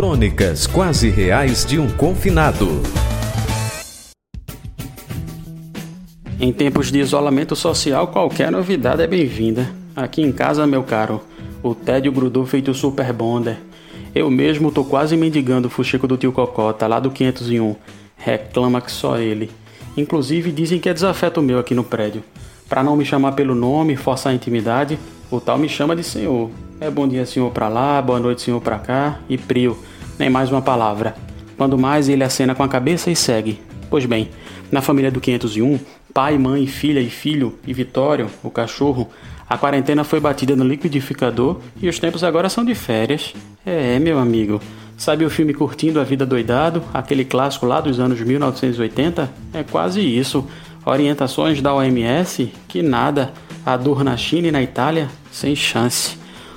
Crônicas quase reais de um confinado. Em tempos de isolamento social, qualquer novidade é bem-vinda. Aqui em casa, meu caro, o tédio grudou feito super bonder. Eu mesmo tô quase mendigando o fuxico do tio Cocota, lá do 501. Reclama que só ele. Inclusive dizem que é desafeto meu aqui no prédio. Para não me chamar pelo nome, forçar a intimidade, o tal me chama de senhor. É bom dia senhor para lá, boa noite senhor para cá e prio, nem mais uma palavra. Quando mais ele acena com a cabeça e segue. Pois bem, na família do 501, pai, mãe, filha e filho e Vitório, o cachorro, a quarentena foi batida no liquidificador e os tempos agora são de férias. É, meu amigo. Sabe o filme Curtindo a Vida Doidado, aquele clássico lá dos anos 1980? É quase isso. Orientações da OMS? Que nada. A dor na China e na Itália? Sem chance.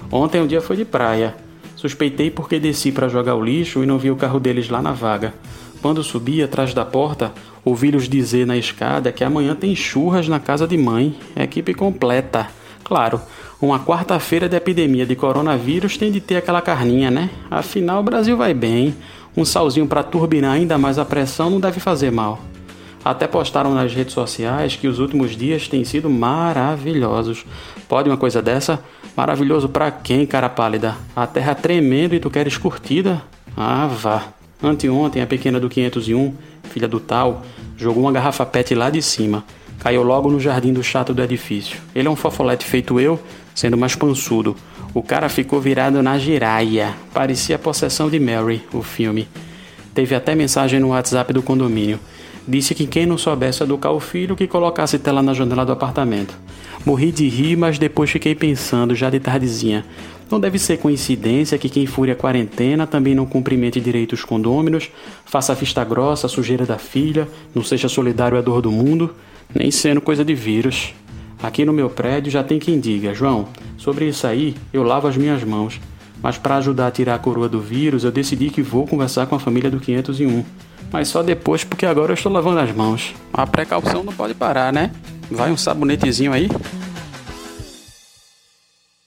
Ontem o dia foi de praia. Suspeitei porque desci para jogar o lixo e não vi o carro deles lá na vaga. Quando subi atrás da porta, ouvi-los dizer na escada que amanhã tem churras na casa de mãe, equipe completa. Claro, uma quarta-feira de epidemia de coronavírus tem de ter aquela carninha, né? Afinal, o Brasil vai bem. Um salzinho para turbinar ainda mais a pressão não deve fazer mal. Até postaram nas redes sociais que os últimos dias têm sido maravilhosos. Pode uma coisa dessa? Maravilhoso para quem, cara pálida? A terra tremendo e tu queres curtida? Ah, vá. Anteontem, a pequena do 501, filha do tal, jogou uma garrafa PET lá de cima. Caiu logo no jardim do chato do edifício. Ele é um fofolete feito eu, sendo mais pançudo. O cara ficou virado na giraia. Parecia a possessão de Mary, o filme. Teve até mensagem no WhatsApp do condomínio. Disse que quem não soubesse educar o filho, que colocasse tela na janela do apartamento. Morri de rir, mas depois fiquei pensando, já de tardezinha. Não deve ser coincidência que quem fure a quarentena também não cumprimente direito os condôminos, faça a vista grossa, sujeira da filha, não seja solidário à dor do mundo, nem sendo coisa de vírus. Aqui no meu prédio já tem quem diga, João, sobre isso aí eu lavo as minhas mãos. Mas para ajudar a tirar a coroa do vírus, eu decidi que vou conversar com a família do 501 mas só depois porque agora eu estou lavando as mãos. A precaução não pode parar, né? Vai um sabonetezinho aí.